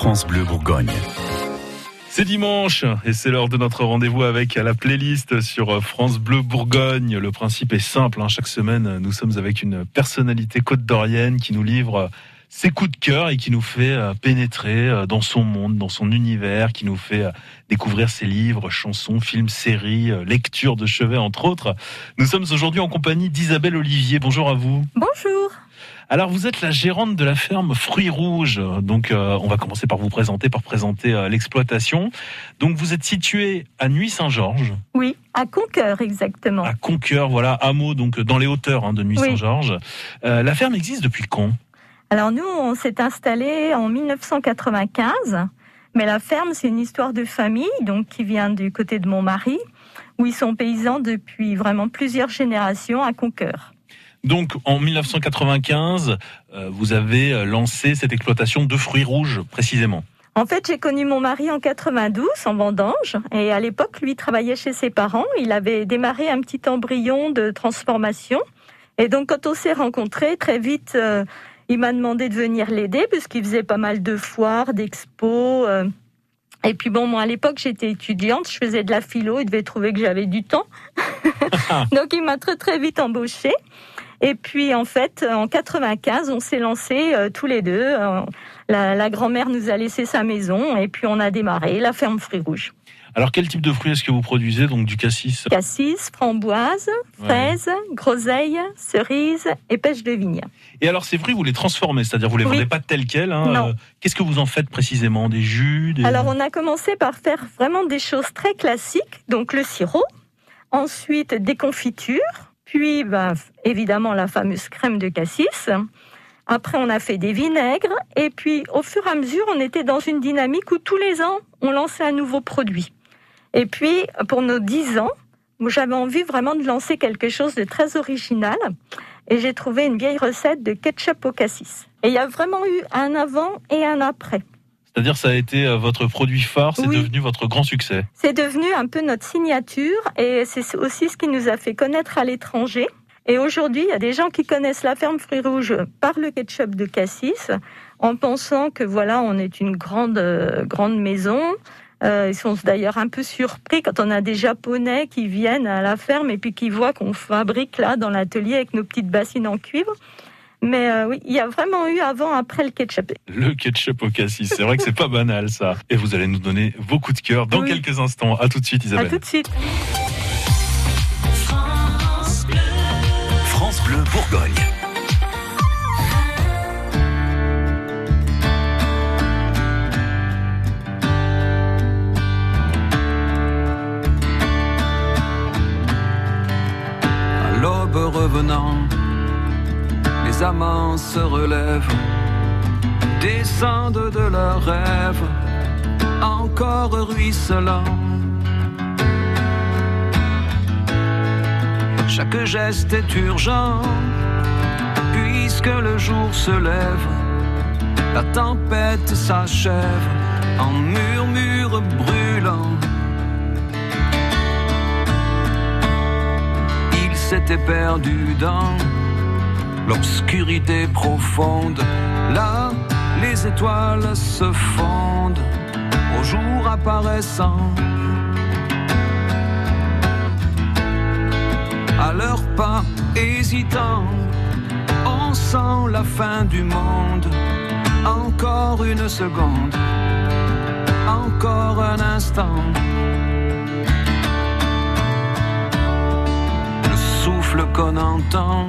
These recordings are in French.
France Bleu Bourgogne. C'est dimanche et c'est l'heure de notre rendez-vous avec la playlist sur France Bleu Bourgogne. Le principe est simple, hein. chaque semaine nous sommes avec une personnalité côte d'Orienne qui nous livre ses coups de cœur et qui nous fait euh, pénétrer euh, dans son monde, dans son univers, qui nous fait euh, découvrir ses livres, chansons, films, séries, lectures de chevet entre autres. Nous sommes aujourd'hui en compagnie d'Isabelle Olivier. Bonjour à vous. Bonjour. Alors vous êtes la gérante de la ferme Fruits Rouges. Donc on va commencer par vous présenter, par présenter l'exploitation. Donc vous êtes situé à Nuit-Saint-Georges. Oui, à Conqueur exactement. À Conqueur, voilà, hameau donc dans les hauteurs hein, de Nuit-Saint-Georges. la ferme existe depuis quand? Alors nous, on s'est installé en 1995, mais la ferme, c'est une histoire de famille, donc qui vient du côté de mon mari, où ils sont paysans depuis vraiment plusieurs générations à Conqueur. Donc en 1995, euh, vous avez euh, lancé cette exploitation de fruits rouges précisément. En fait, j'ai connu mon mari en 92 en vendange et à l'époque, lui travaillait chez ses parents. Il avait démarré un petit embryon de transformation. Et donc, quand on s'est rencontrés, très vite, euh, il m'a demandé de venir l'aider puisqu'il faisait pas mal de foires, d'expos. Euh. Et puis bon, moi à l'époque j'étais étudiante, je faisais de la philo, il devait trouver que j'avais du temps. Donc il m'a très très vite embauchée. Et puis en fait, en 95, on s'est lancés euh, tous les deux. Euh, la, la grand-mère nous a laissé sa maison et puis on a démarré la ferme Fruits Rouges. Alors, quel type de fruits est-ce que vous produisez? Donc, du cassis Cassis, framboise, fraise, groseille, cerise et pêche de vigne. Et alors, ces fruits, vous les transformez, c'est-à-dire vous les vendez pas tels quels hein Non. Euh, qu'est-ce que vous en faites précisément? Des jus Alors, on a commencé par faire vraiment des choses très classiques, donc le sirop, ensuite des confitures, puis ben, évidemment la fameuse crème de cassis. Après, on a fait des vinaigres. Et puis, au fur et à mesure, on était dans une dynamique où tous les ans, on lançait un nouveau produit. Et puis, pour nos 10 ans, j'avais envie vraiment de lancer quelque chose de très original. Et j'ai trouvé une vieille recette de ketchup au cassis. Et il y a vraiment eu un avant et un après. C'est-à-dire ça a été euh, votre produit phare, c'est devenu votre grand succès. C'est devenu un peu notre signature et c'est aussi ce qui nous a fait connaître à l'étranger. Et aujourd'hui, il y a des gens qui connaissent la ferme Fruits Rouges par le ketchup de Cassis, en pensant que voilà, on est une grande, euh, grande maison, euh, ils sont d'ailleurs un peu surpris quand on a des Japonais qui viennent à la ferme et puis qui voient qu'on fabrique là dans l'atelier avec nos petites bassines en cuivre. Mais euh, oui, il y a vraiment eu avant, après le ketchup. Le ketchup au cassis, c'est vrai que c'est pas banal ça. Et vous allez nous donner vos coups de cœur dans quelques instants. À tout de suite, Isabelle. À tout de suite. Se relèvent, descendent de leurs rêves, encore ruisselant. Chaque geste est urgent, puisque le jour se lève, la tempête s'achève en murmure brûlant. s'était perdu dans l'obscurité profonde. Là, les étoiles se fondent au jour apparaissant. À leurs pas hésitants, on sent la fin du monde. Encore une seconde, encore un instant. qu'on entend,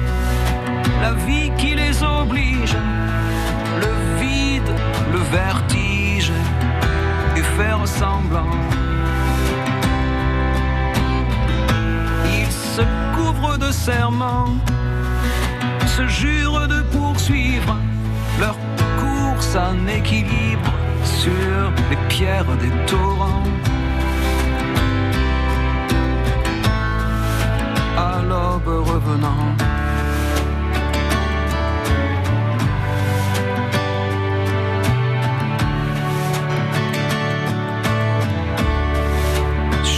la vie qui les oblige, le vide, le vertige, et faire semblant. Ils se couvrent de serments, se jurent de poursuivre leur course en équilibre les pierres des torrents. À l'aube revenant.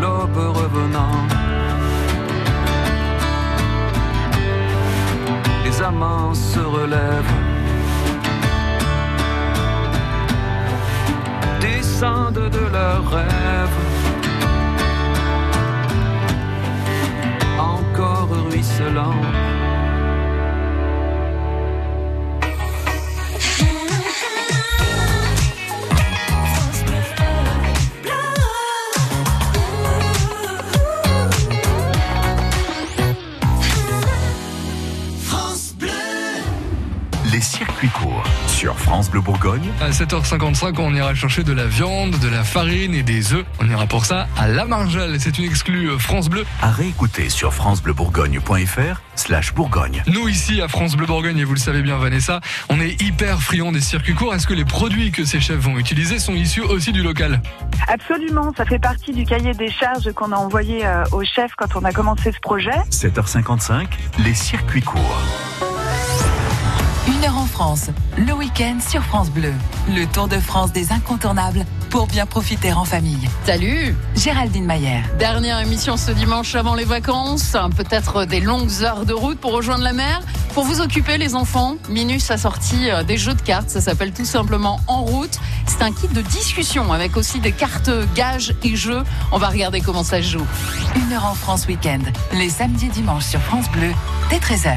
L'aube revenant. les amants se relèvent, descendent de leurs rêves, encore ruisselant. Circuits courts sur France Bleu Bourgogne. À 7h55, on ira chercher de la viande, de la farine et des œufs. On ira pour ça à La Margelle. C'est une exclue euh, France Bleu. À réécouter sur francebleubourgogne.fr slash Bourgogne. Nous ici à France Bleu Bourgogne, et vous le savez bien Vanessa, on est hyper friand des circuits courts. Est-ce que les produits que ces chefs vont utiliser sont issus aussi du local? Absolument, ça fait partie du cahier des charges qu'on a envoyé euh, au chef quand on a commencé ce projet. 7h55, les circuits courts. Une heure en France, le week-end sur France Bleu. Le Tour de France des incontournables pour bien profiter en famille. Salut Géraldine Mayer. Dernière émission ce dimanche avant les vacances, peut-être des longues heures de route pour rejoindre la mer. Pour vous occuper les enfants, Minus a sorti euh, des jeux de cartes, ça s'appelle tout simplement En route. C'est un kit de discussion avec aussi des cartes gages et jeux. On va regarder comment ça se joue. Une heure en France week-end, les samedis et dimanches sur France Bleu, dès 13h.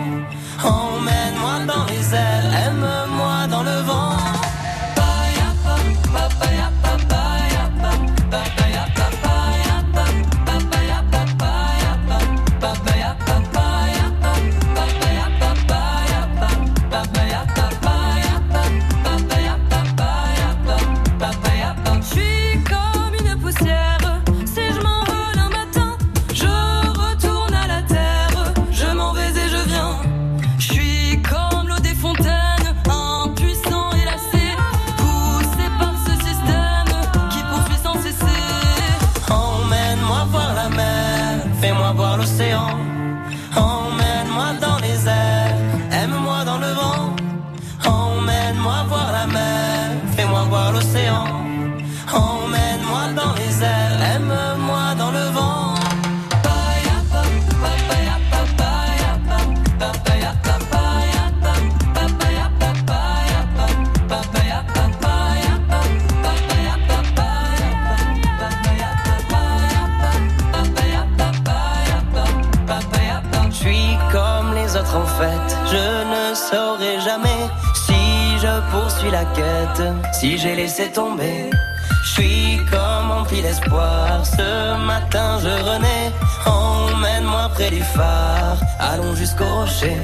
D'espoir. Ce matin je renais. Emmène-moi près du phare. Allons jusqu'au rocher.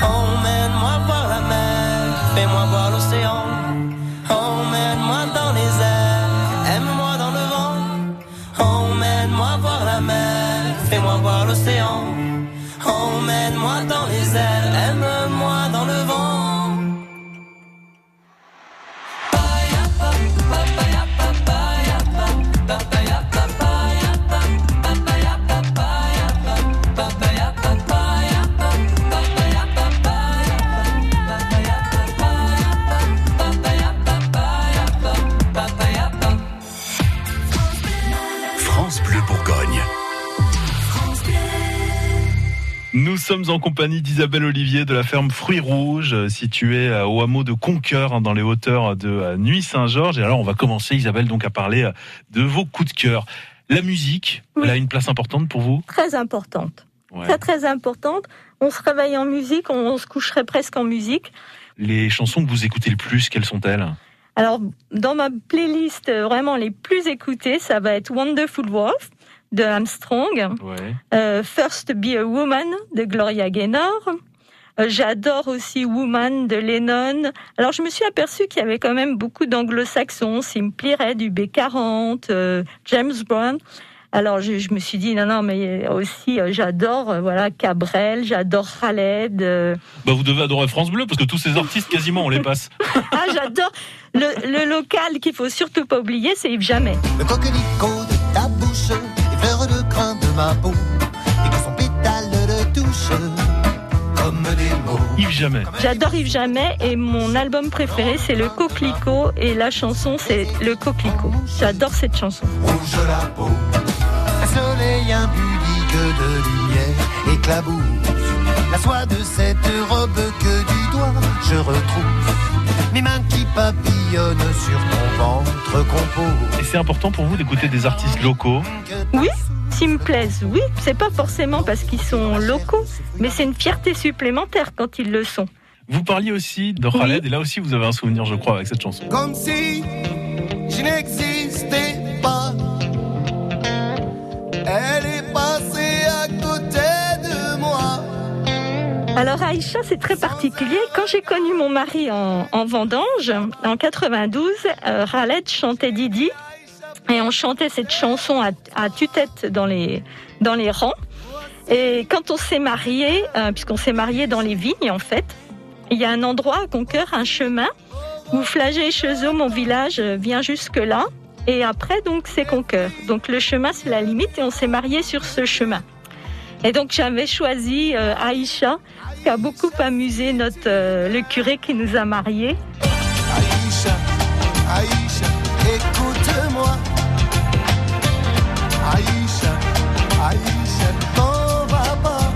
Emmène-moi voir la mer. Fais-moi voir l'océan. Sommes en compagnie d'Isabelle Olivier de la ferme Fruits Rouges, euh, située au hameau de Conqueur, hein, dans les hauteurs de euh, Nuit-Saint-Georges. Et alors, on va commencer, Isabelle, donc à parler euh, de vos coups de cœur. La musique, Oui. elle a une place importante pour vous? Très importante. Ouais. Très, très importante. On se réveille en musique, on, on se coucherait presque en musique. Les chansons que vous écoutez le plus, quelles sont-elles? Alors, dans ma playlist, vraiment les plus écoutées, ça va être Wonderful Wolf de Armstrong, Ouais. euh, First Be a Woman de Gloria Gaynor. Euh, J'adore aussi Woman de Lennon. Alors, je me suis aperçue qu'il y avait quand même beaucoup d'anglo-saxons. Simply Red du B40, euh, James Brown. Alors, je, je me suis dit, non, non, mais aussi, euh, j'adore, euh, voilà, Cabrel, j'adore Khaled. euh, Bah, vous devez adorer France Bleu, parce que tous ces artistes, quasiment, on les passe. Ah, j'adore. Le, le local qu'il faut surtout pas oublier, c'est Yves Jamais. Le coquelicot de ta bouche, fleurs de crin de ma peau, et que son pétale de touche, comme des mots. Yves Jamais. J'adore Yves Jamais et mon album préféré, c'est le Coquelicot et la chanson, c'est le Coquelicot. J'adore cette chanson. Rouge la peau, un soleil impudique de lumière éclabousse. La soie de cette robe que du doigt je retrouve. Mes mains qui papillonnent sur ton ventre compose. Et c'est important pour vous d'écouter des artistes locaux Oui, s'ils me plaisent, oui. C'est pas forcément parce qu'ils sont locaux, mais c'est une fierté supplémentaire quand ils le sont. Vous parliez aussi de Khaled, et là aussi, vous avez un souvenir, je crois, avec cette chanson. Comme si je n'existais pas. Elle est passée Alors Aïcha, c'est très particulier. Quand j'ai connu mon mari en, en vendange, en 92, euh, chantait Didi. Et on chantait cette chanson à, tue-tête dans les, dans les rangs. Et quand on s'est marié, euh, puisqu'on s'est marié dans les vignes en fait, il y a un endroit à Conqueur, un chemin, où Flagey et mon village, vient jusque-là. Et après, donc, c'est Conqueur. Donc le chemin, c'est la limite et on s'est marié sur ce chemin. Et donc j'avais choisi euh, Aïcha, qui a beaucoup amusé notre, euh, le curé qui nous a mariés. Aïcha, Aïcha, écoute-moi. Aïcha, Aïcha, t'en vas pas.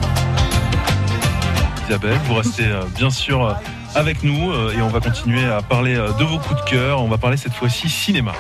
Isabelle, vous restez euh, bien sûr avec nous euh, et on va continuer à parler euh, de vos coups de cœur. On va parler cette fois-ci cinéma.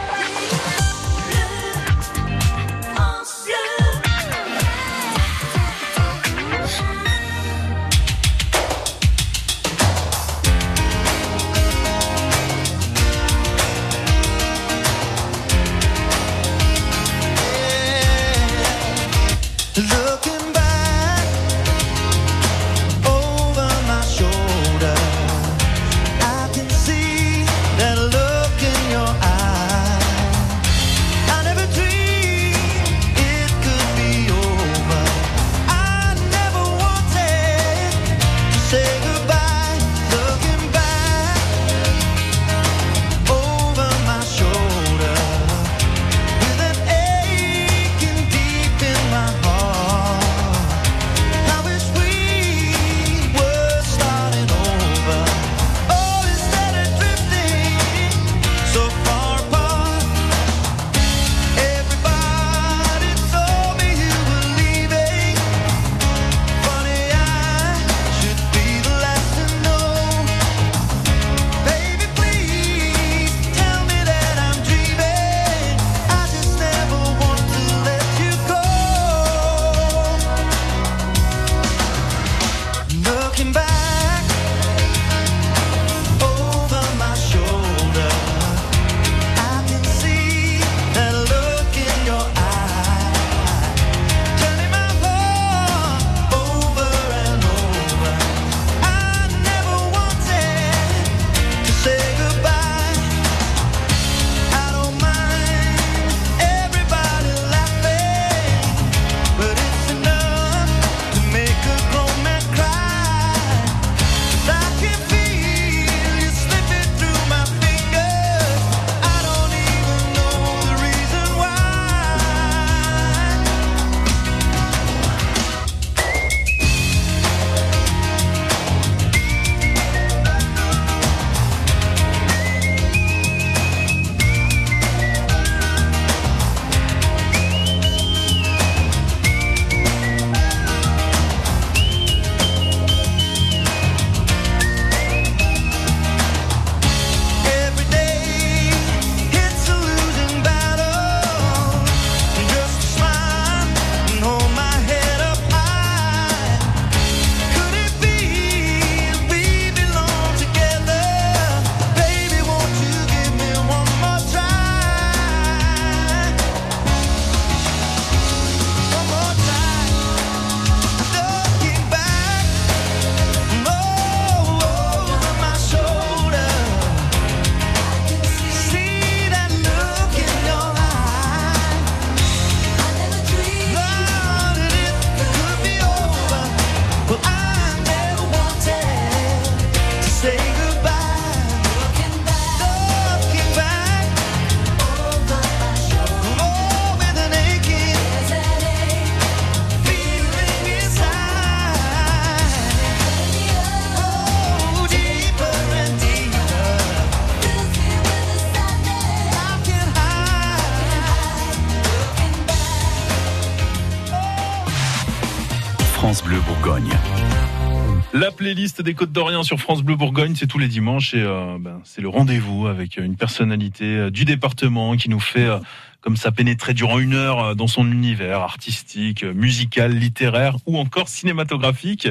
Des Côtes d'Orient sur France Bleu Bourgogne, c'est tous les dimanches et euh, ben, c'est le rendez-vous avec une personnalité euh, du département qui nous fait euh, comme ça pénétrer durant une heure euh, dans son univers artistique, euh, musical, littéraire ou encore cinématographique.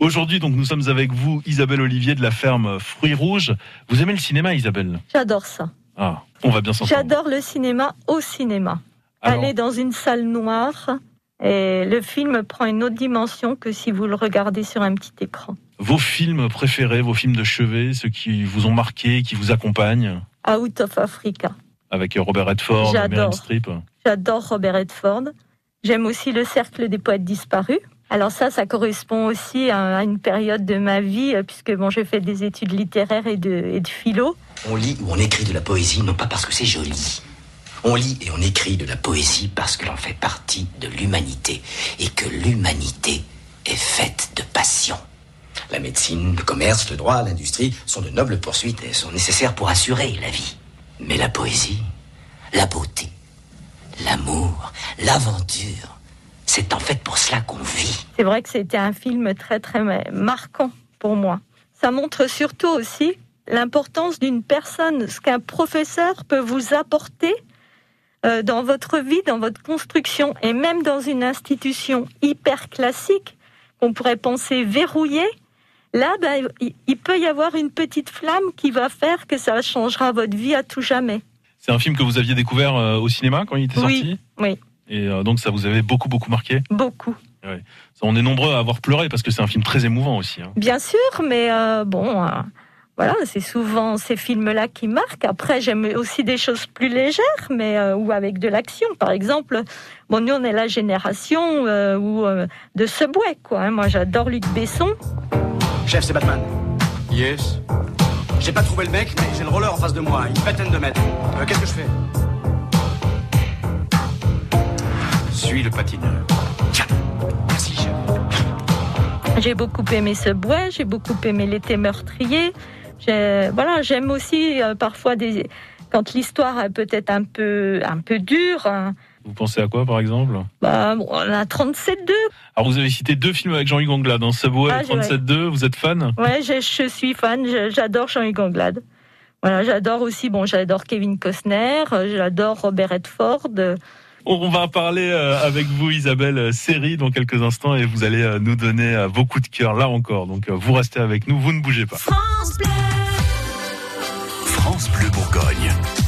Aujourd'hui, donc, nous sommes avec vous, Isabelle Olivier de la ferme Fruits Rouges. Vous aimez le cinéma, Isabelle? J'adore ça. Ah, on va bien s'entendre. J'adore le cinéma au cinéma. Alors- Aller dans une salle noire et le film prend une autre dimension que si vous le regardez sur un petit écran. Vos films préférés, vos films de chevet, ceux qui vous ont marqué, qui vous accompagnent, Out of Africa. avec Robert Redford, J'adore. Meryl Streep. J'adore Robert Redford. J'aime aussi le Cercle des poètes disparus. Alors ça, ça correspond aussi à une période de ma vie, euh, puisque bon, j'ai fait des études littéraires et de, et de philo. On lit ou on écrit de la poésie non pas parce que c'est joli. On lit et on écrit de la poésie parce que l'on fait partie de l'humanité et que l'humanité est faite de passion. La médecine, le commerce, le droit, l'industrie sont de nobles poursuites et sont nécessaires pour assurer la vie. Mais la poésie, la beauté, l'amour, l'aventure, c'est en fait pour cela qu'on vit. C'est vrai que c'était un film très très marquant pour moi. Ça montre surtout aussi l'importance d'une personne, ce qu'un professeur peut vous apporter euh, dans votre vie, dans votre construction, et même dans une institution hyper classique qu'on pourrait penser verrouillée. Là, ben, il- peut y avoir une petite flamme qui va faire que ça changera votre vie à tout jamais. C'est un film que vous aviez découvert euh, au cinéma quand il était Oui, sorti oui, Et euh, donc ça vous avait beaucoup beaucoup marqué beaucoup. On est nombreux à avoir pleuré parce que c'est un film très émouvant aussi. hein. Bien sûr, mais euh, bon, euh, voilà, c'est souvent ces films-là qui marquent. Après, j'aime aussi des choses plus légères, mais euh, ou avec de l'action. Par exemple, bon, nous on est la génération où, de Subway, quoi. hein. Moi, j'adore Luc Besson. Chef, c'est Batman. Yes. J'ai pas trouvé le mec, mais j'ai le roller en face de moi, une vingtaine de mètres. Euh, Qu'est-ce que je fais? Suis le patineur. Tiens. Merci, chef. J'ai beaucoup aimé Subway, j'ai beaucoup aimé l'été meurtrier. Voilà, j'aime aussi euh, parfois des quand l'histoire est peut-être un peu un peu dure. hein. Vous pensez à quoi par exemple Bah, bon, on a 37-2. Alors vous avez cité deux films avec Jean-Hugues Anglade, dans Subway Ah, et j'ai- 37.2, vous êtes fan Ouais, je, je suis fan, je- j'adore Jean-Hugues Anglade. Voilà, j'adore aussi, bon, j'adore Kevin Costner, euh, j'adore Robert Redford. On va parler euh, avec vous Isabelle euh, série dans quelques instants et vous allez nous donner vos coups de cœur là encore. Donc vous restez avec nous, vous ne bougez pas. France Bleu Bourgogne.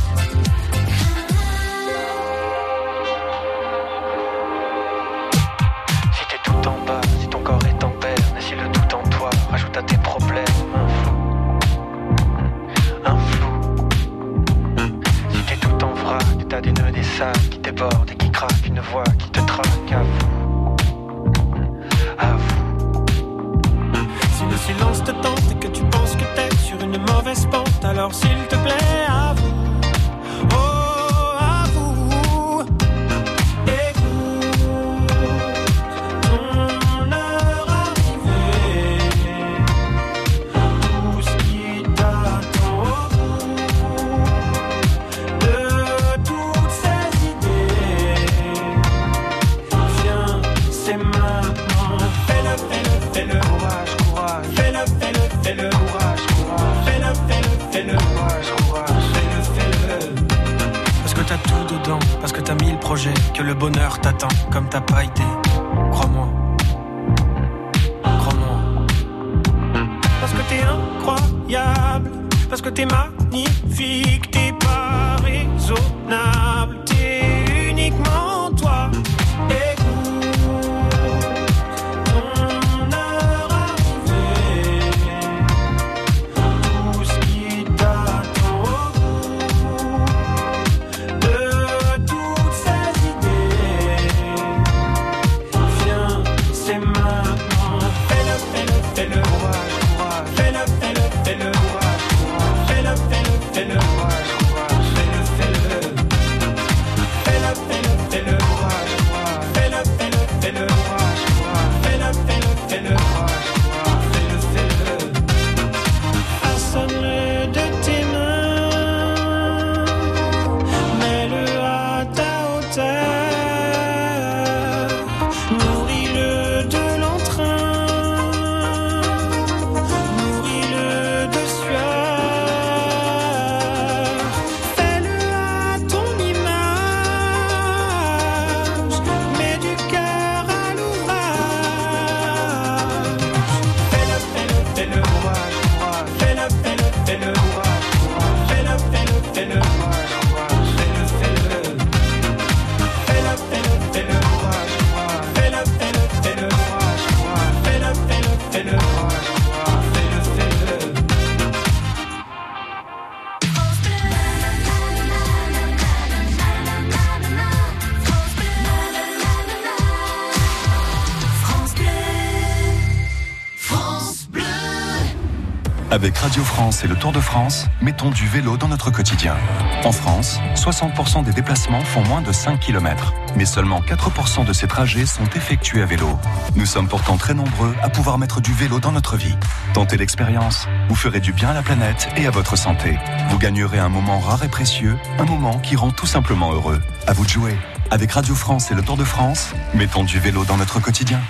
Radio France et le Tour de France, mettons du vélo dans notre quotidien. En France, 60% des déplacements font moins de 5 km, mais seulement 4% de ces trajets sont effectués à vélo. Nous sommes pourtant très nombreux à pouvoir mettre du vélo dans notre vie. Tentez l'expérience, vous ferez du bien à la planète et à votre santé. Vous gagnerez un moment rare et précieux, un moment qui rend tout simplement heureux. À vous de jouer. Avec Radio France et le Tour de France, mettons du vélo dans notre quotidien.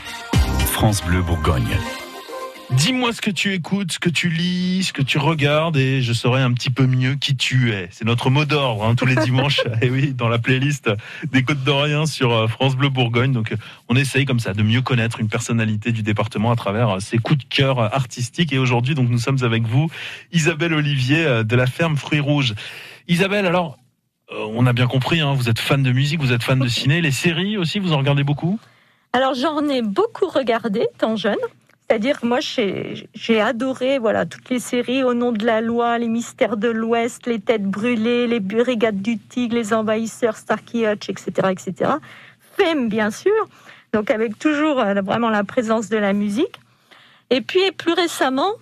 France Bleu Bourgogne. Dis-moi ce que tu écoutes, ce que tu lis, ce que tu regardes, et je saurai un petit peu mieux qui tu es. C'est notre mot d'ordre hein, tous les dimanches. et oui, dans la playlist des Côtes d'Orient sur euh, France Bleu Bourgogne. Donc, euh, on essaye comme ça de mieux connaître une personnalité du département à travers euh, ses coups de cœur artistiques. Et aujourd'hui, donc, nous sommes avec vous, Isabelle Olivier de la ferme Fruits Rouges. Isabelle, alors, on a bien compris, hein, vous êtes fan de musique, vous êtes fan de ciné, les séries aussi, vous en regardez beaucoup? Alors j'en ai beaucoup regardé tant jeune. C'est-à-dire moi j'ai adoré voilà toutes les séries au nom de la loi, les mystères de l'Ouest, les têtes brûlées, les brigades du Tigre, les envahisseurs, Starkey Hutch, etc., etc. Femme bien sûr, donc avec toujours euh, vraiment la présence de la musique. Et puis plus récemment,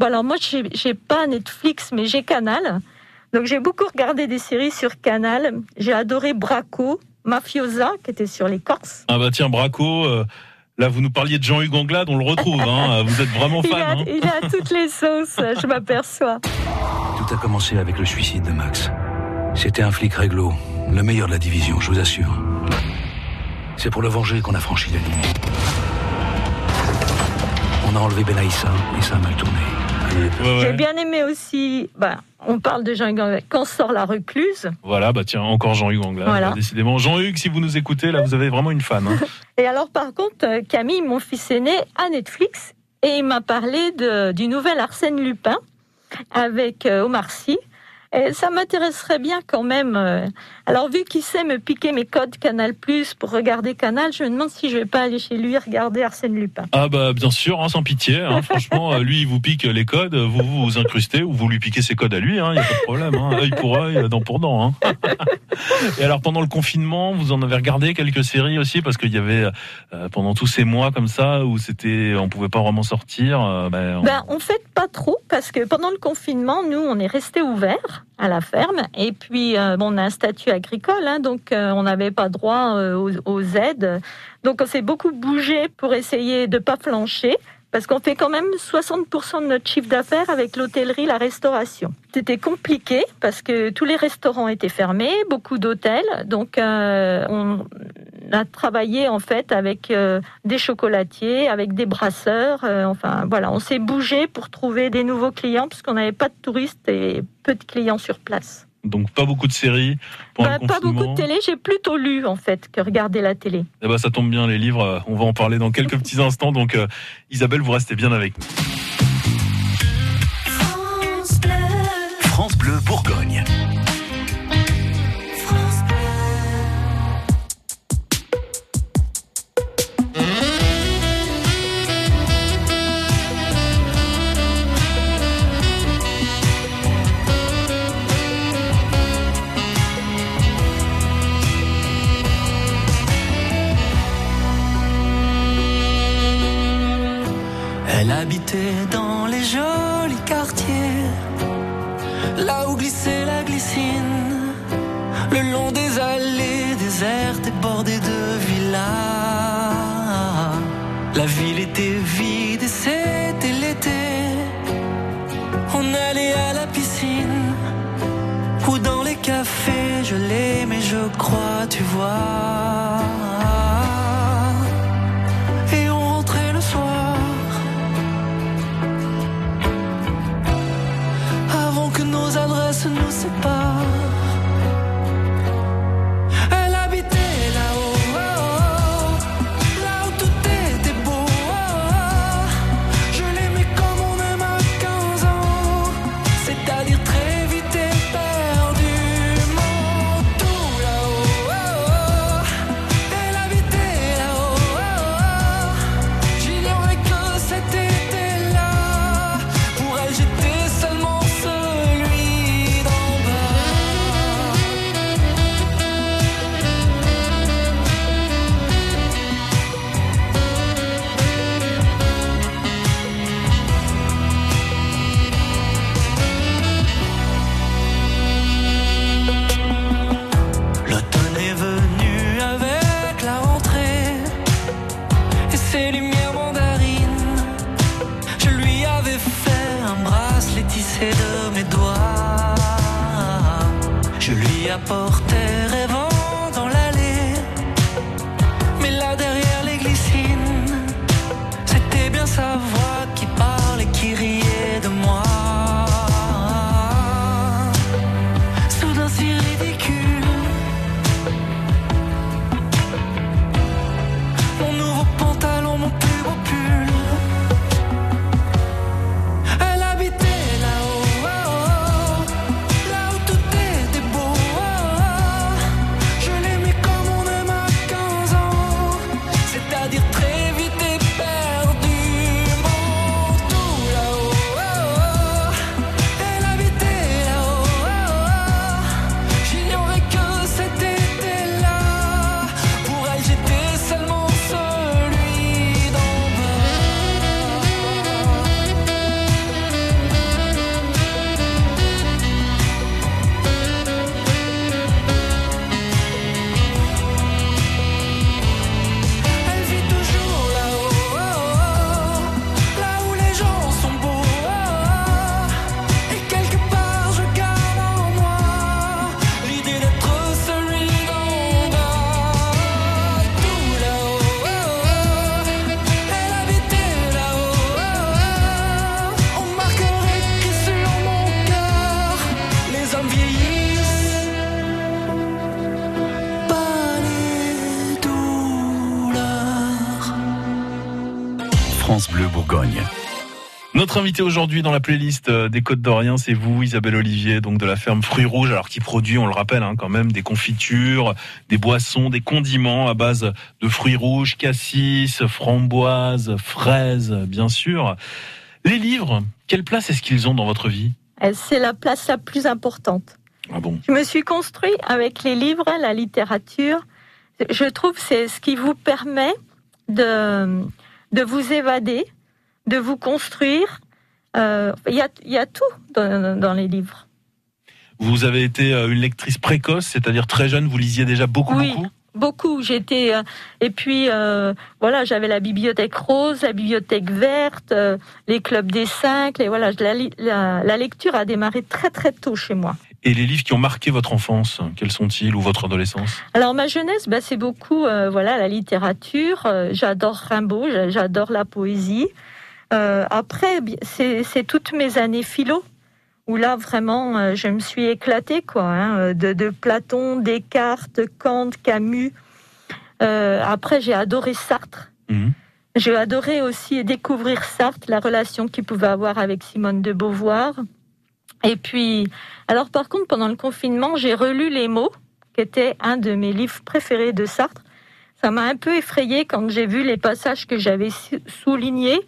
bon alors moi j'ai pas Netflix mais j'ai Canal, donc j'ai beaucoup regardé des séries sur Canal. J'ai adoré Braco, Mafiosa qui était sur les Corses. Ah bah tiens, Braco, euh, là vous nous parliez de Jean-Hugues Anglade, on le retrouve, hein, vous êtes vraiment Il fan. a, hein. il a toutes les sauces, je m'aperçois. Tout a commencé avec le suicide de Max. C'était un flic réglo, le meilleur de la division, je vous assure. C'est pour le venger qu'on a franchi la ligne. On a enlevé Benaïssa et ça a mal tourné. J'ai bien aimé aussi, bah, on parle de Jean Anglade, quand sort la recluse. Voilà, bah tiens, encore Jean-Hugues Anglade, Voilà. bah, décidément. Jean-Hugues, si vous nous écoutez, là vous avez vraiment une fan. hein. Et alors par contre, euh, Camille, mon fils aîné, a Netflix et il m'a parlé de- du nouvel Arsène Lupin avec euh, Omar Sy. Et ça m'intéresserait bien quand même. euh. Alors vu qu'il sait me piquer mes codes Canal Plus pour regarder Canal, je me demande si je vais pas aller chez lui regarder Arsène Lupin. Ah bah bien sûr, hein, sans pitié. hein. franchement, euh, lui, il vous pique les codes, vous vous, vous incrustez ou vous lui piquez ses codes à lui. Il n'y a pas de problème. Hein, œil pour œil, dent pour dent. hein. Et alors pendant le confinement, vous en avez regardé quelques séries aussi parce qu'il y avait euh, pendant tous ces mois comme ça où c'était, on pouvait pas vraiment sortir. euh, ben, on- Ben, en fait, pas trop, parce que pendant le confinement, nous, on est resté ouverts à la ferme. Et puis, euh, on a un statut agricole, hein, donc euh, on n'avait pas droit euh, aux, aides. Donc, on s'est beaucoup bougé pour essayer de pas flancher. Parce qu'on fait quand même 60% de notre chiffre d'affaires avec l'hôtellerie, la restauration. C'était compliqué parce que tous les restaurants étaient fermés, beaucoup d'hôtels. Donc, euh, on a travaillé en fait avec euh, des chocolatiers, avec des brasseurs. euh, enfin, voilà, on s'est bougé pour trouver des nouveaux clients puisqu'on n'avait pas de touristes et peu de clients sur place. Donc pas beaucoup de séries pendant Pas, beaucoup de télé, j'ai plutôt lu en fait que regarder la télé. Eh ben, ça tombe bien les livres. euh, On va en parler dans quelques petits instants. Donc euh, Isabelle, vous restez bien avec nous. France Bleu Bourgogne. Notre invité aujourd'hui dans la playlist euh, des Côtes d'Orient, c'est vous, Isabelle Olivier, donc de la ferme Fruits Rouges, alors qui produit, on le rappelle, hein, quand même, des confitures, des boissons, des condiments à base de fruits rouges, cassis, framboises, fraises, bien sûr. Les livres, quelle place est-ce qu'ils ont dans votre vie? Euh, C'est la place la plus importante. Ah bon? Je me suis construit avec les livres, la littérature. Je trouve que c'est ce qui vous permet de, de vous évader, de vous construire. Euh, Il y, a, il y a tout dans, dans les livres. Vous avez été euh, une lectrice précoce, c'est-à-dire très jeune, vous lisiez déjà beaucoup, Oui. beaucoup Beaucoup. J'étais euh, et puis euh, voilà, j'avais la bibliothèque rose, la bibliothèque verte, euh, les clubs des cinq. Et voilà, la, li- la- la lecture a démarré très très tôt chez moi. Et les livres qui ont marqué votre enfance, quels sont-ils, ou votre adolescence? Alors ma jeunesse, bah, c'est beaucoup voilà la littérature. J'adore Rimbaud, j'a- j'adore la poésie. Euh, après, c'est toutes mes années philo où là vraiment euh, je me suis éclatée quoi, hein, de, de Platon, Descartes, Kant, Camus. Euh, après, j'ai adoré Sartre. Mhm. J'ai adoré aussi découvrir Sartre, la relation qu'il pouvait avoir avec Simone de Beauvoir. Et puis, alors par contre, pendant le confinement, j'ai relu Les mots, qui était un de mes livres préférés de Sartre. Ça m'a un peu effrayée quand j'ai vu les passages que j'avais sou- soulignés,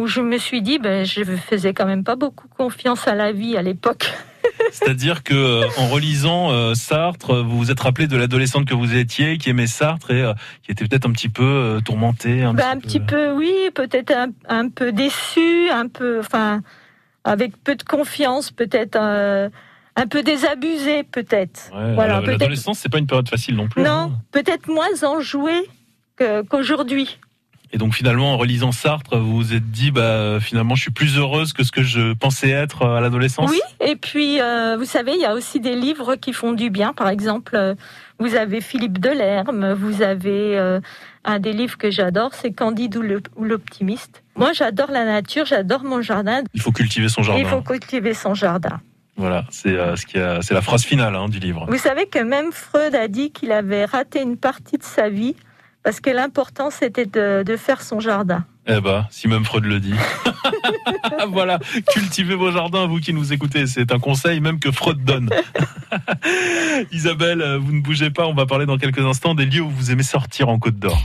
où je me suis dit, ben, je faisais quand même pas beaucoup confiance à la vie à l'époque. C'est-à-dire que euh, en relisant euh, Sartre, vous vous êtes rappelé de l'adolescente que vous étiez, qui aimait Sartre et euh, qui était peut-être un petit peu tourmentée. Un Ben, petit un petit peu, oui, peut-être un, un peu déçu, un peu, enfin, avec peu de confiance, peut-être un peu désabusé, peut-être. Ouais, voilà. L'adolescence, c'est pas une période facile non plus. hein. Non, peut-être moins enjoué que- qu'aujourd'hui. Et donc finalement, en relisant Sartre, vous vous êtes dit, bah finalement, je suis plus heureuse que ce que je pensais être euh, à l'adolescence. Oui, et puis, euh, vous savez, il y a aussi des livres qui font du bien. Par exemple, euh, vous avez Philippe Delerme, vous avez euh, un des livres que j'adore, c'est Candide ou l'optimiste. Moi, j'adore la nature, j'adore mon jardin. Il faut cultiver son jardin. Il faut cultiver son jardin. Voilà, c'est euh, ce qui a- c'est la phrase finale hein, du livre. Vous savez que même Freud a dit qu'il avait raté une partie de sa vie parce que l'important c'était de, de faire son jardin. Eh ben, si même Freud le dit. voilà, cultivez vos jardins, vous qui nous écoutez. C'est un conseil même que Freud donne. Isabelle, vous ne bougez pas. On va parler dans quelques instants des lieux où vous aimez sortir en Côte d'Or.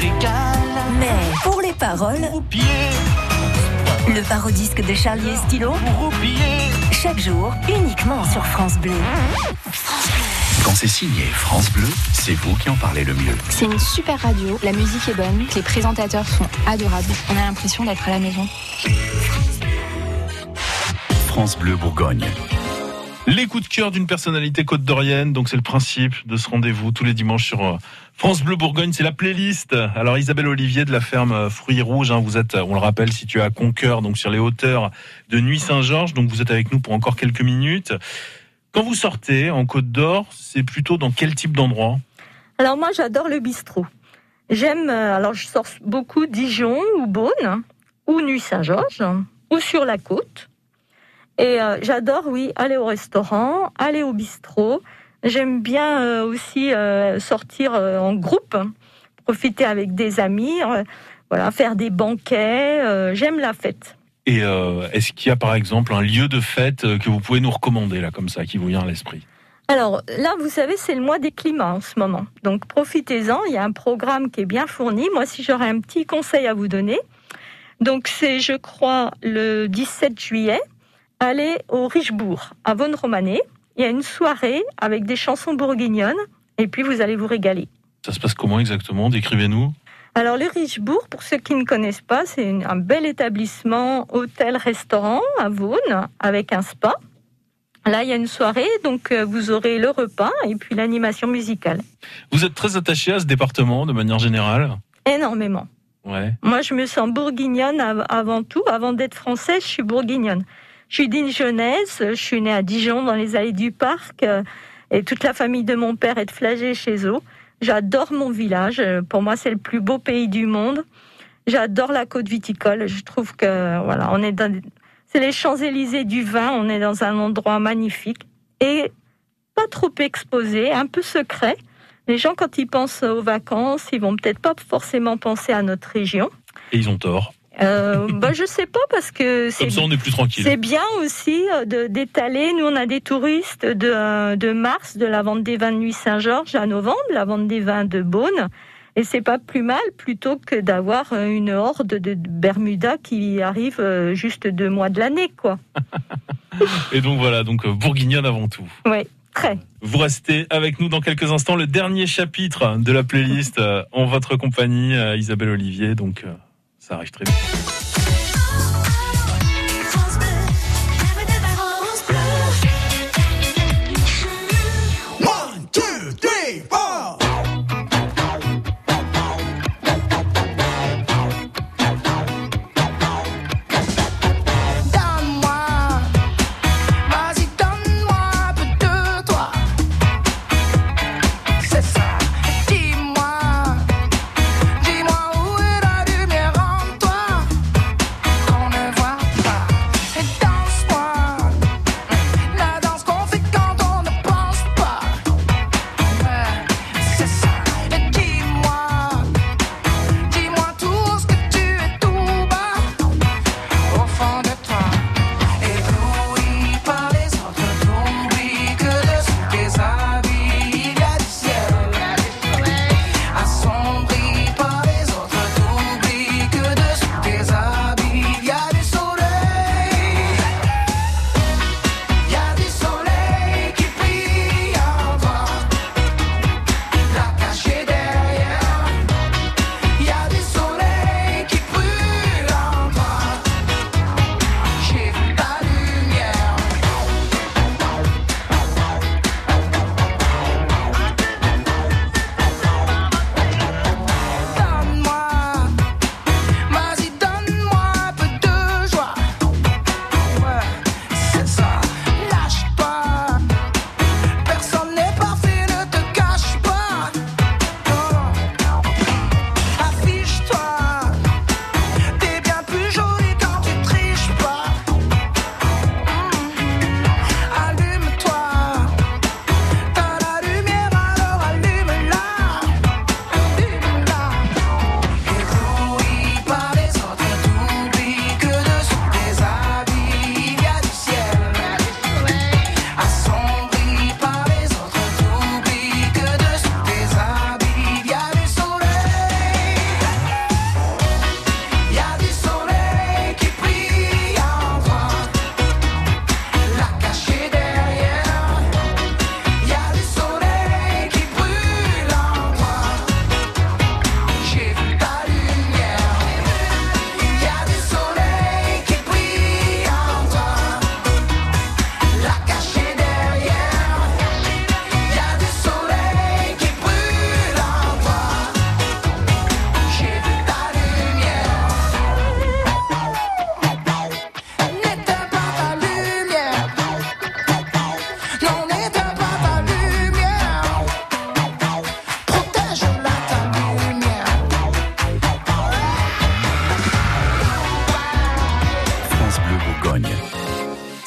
Mais pour les paroles, Pied, le parodisque de Charlie et Stylo, roupillé, chaque jour uniquement sur France Bleu. Quand c'est signé France Bleu, c'est vous qui en parlez le mieux. C'est une super radio, la musique est bonne, les présentateurs sont adorables. On a l'impression d'être à la maison. France Bleu Bourgogne. Les coups de cœur d'une personnalité côte d'Orienne, donc c'est le principe de ce rendez-vous tous les dimanches sur euh, France Bleu Bourgogne, c'est la playlist. Alors Isabelle Olivier de la ferme euh, Fruits Rouges, hein, vous êtes, on le rappelle, située à Conqueur, donc sur les hauteurs de Nuit Saint-Georges, donc vous êtes avec nous pour encore quelques minutes. Quand vous sortez en Côte d'Or, c'est plutôt dans quel type d'endroit? Alors moi, j'adore le bistrot. J'aime, euh, alors je sors beaucoup Dijon ou Beaune, ou Nuit Saint-Georges, ou sur la côte. Et euh, j'adore, oui, aller au restaurant, aller au bistrot. J'aime bien euh, aussi euh, sortir en groupe, profiter avec des amis, voilà, faire des banquets. J'aime la fête. Et est-ce qu'il y a par exemple un lieu de fête que vous pouvez nous recommander là comme ça, qui vous vient à l'esprit? Alors là, vous savez, c'est le mois des climats en ce moment. Donc profitez-en, il y a un programme qui est bien fourni. Moi, si j'aurais un petit conseil à vous donner, donc c'est, je crois, le 17 juillet, allez au Richebourg, à Vaune-Romanée. Il y a une soirée avec des chansons bourguignonnes, et puis vous allez vous régaler. Ça se passe comment exactement? Décrivez-nous. Alors le Richebourg, pour ceux qui ne connaissent pas, c'est un bel établissement hôtel-restaurant à Vaune avec un spa. Là, il y a une soirée, donc euh, vous aurez le repas et puis l'animation musicale. Vous êtes très attaché à ce département de manière générale? Énormément. Ouais. Moi, je me sens bourguignonne av- avant tout. Avant d'être française, je suis bourguignonne. Je suis dijonnaise. Je suis née à Dijon, dans les allées du parc. euh, Et toute la famille de mon père est de Flagey chez eux. J'adore mon village. Euh, Pour moi, c'est le plus beau pays du monde. J'adore la côte viticole. Je trouve que, voilà, on est dans, c'est les Champs-Élysées du vin. On est dans un endroit magnifique et pas trop exposé, un peu secret. Les gens, quand ils pensent aux vacances, ils vont peut-être pas forcément penser à notre région. Et ils ont tort. Euh, bah, je sais pas parce que c'est Comme ça, on est plus tranquille. c'est bien aussi euh, de- d'étaler. Nous, on a des touristes de, de mars, de la vente des vins de Nuit Saint-Georges à novembre, la vente des vins de Beaune. Et c'est pas plus mal plutôt que d'avoir euh, une horde de Bermuda qui arrive euh, juste deux mois de l'année, quoi. Et donc voilà, donc bourguignonne avant tout. Oui, très. Vous restez avec nous dans quelques instants. Le dernier chapitre de la playlist en votre compagnie, Isabelle Olivier. Donc ça arrive très vite.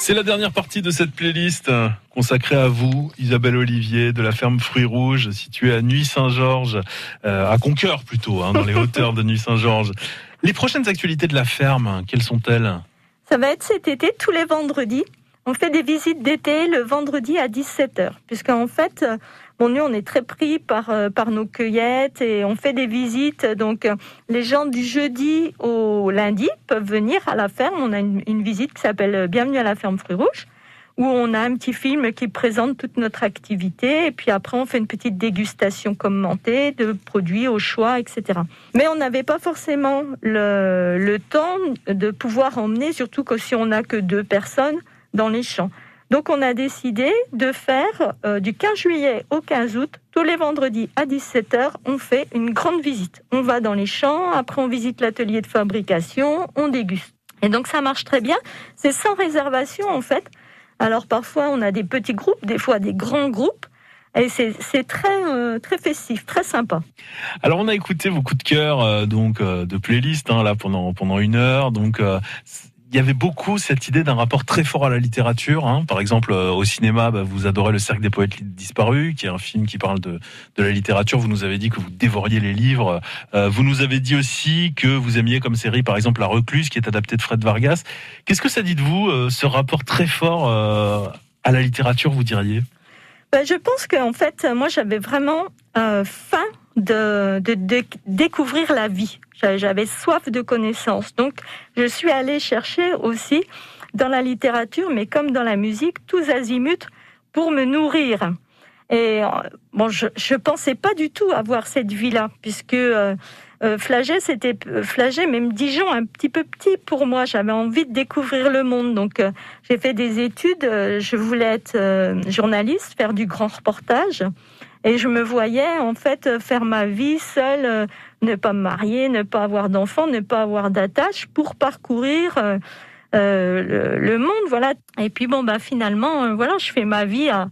C'est la dernière partie de cette playlist euh, consacrée à vous, Isabelle Olivier, de la ferme Fruits Rouges, située à Nuit-Saint-Georges, euh, à Conqueur plutôt, hein, dans les hauteurs de Nuit-Saint-Georges. Les prochaines actualités de la ferme, quelles sont-elles? Ça va être cet été, tous les vendredis. On fait des visites d'été le vendredi à 17h, puisqu'en fait, nous, on est très pris par, euh, par nos cueillettes et on fait des visites. Donc, euh, les gens du jeudi au lundi peuvent venir à la ferme. On a une, une visite qui s'appelle euh, Bienvenue à la ferme Fruits Rouges, où on a un petit film qui présente toute notre activité. Et puis après, on fait une petite dégustation commentée de produits au choix, etc. Mais on n'avait pas forcément le, le temps de pouvoir emmener, surtout que si on n'a que deux personnes, dans les champs. Donc on a décidé de faire euh, du 15 juillet au 15 août, tous les vendredis à 17h, on fait une grande visite. On va dans les champs, après on visite l'atelier de fabrication, on déguste. Et donc ça marche très bien. C'est sans réservation en fait. Alors parfois on a des petits groupes, des fois des grands groupes. Et c'est très, euh, très festif, très sympa. Alors on a écouté vos coups de cœur euh, donc de playlist hein, là pendant pendant une heure. Donc il y avait beaucoup cette idée d'un rapport très fort à la littérature. hein. Par exemple, euh, au cinéma, bah, vous adorez Le Cercle des poètes disparus, qui est un film qui parle de, de la littérature. Vous nous avez dit que vous dévoriez les livres. Euh, vous nous avez dit aussi que vous aimiez comme série, par exemple, La Recluse, qui est adaptée de Fred Vargas. Qu'est-ce que ça dit de vous, euh, ce rapport très fort à la littérature, vous diriez? Ben, je pense qu'en fait, moi, j'avais vraiment faim de, découvrir la vie. J'avais- soif de connaissances. Donc, je suis allée chercher aussi dans la littérature, mais comme dans la musique, tous azimuts pour me nourrir. Et euh, bon, je ne pensais pas du tout avoir cette vie-là, puisque euh, euh, Flagey, c'était euh, Flagey, même Dijon, un petit peu petit pour moi. J'avais envie de découvrir le monde. Donc, j'ai fait des études. je voulais être journaliste, faire du grand reportage. Et je me voyais, en fait, faire ma vie seule, euh, ne pas me marier, ne pas avoir d'enfants, ne pas avoir d'attache pour parcourir euh, euh, le, le monde. Voilà. Et puis, bon, bah, finalement, euh, voilà, je fais ma vie à,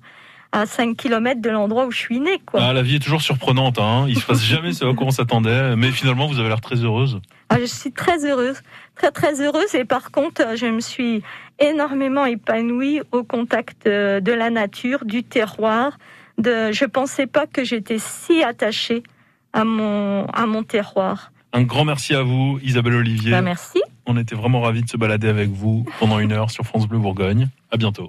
à 5 km de l'endroit où je suis née, quoi. Ah, La vie est toujours surprenante. Hein. Il se passe jamais ce à quoi on s'attendait. Mais finalement, vous avez l'air très heureuse. Ah, je suis très heureuse, très très heureuse. Et par contre, je me suis énormément épanouie au contact de la nature, du terroir. De, je pensais pas que j'étais si attachée à mon à mon terroir. Un grand merci à vous, Isabelle Olivier. Ben, merci. On était vraiment ravis de se balader avec vous pendant une heure sur France Bleu Bourgogne. À bientôt.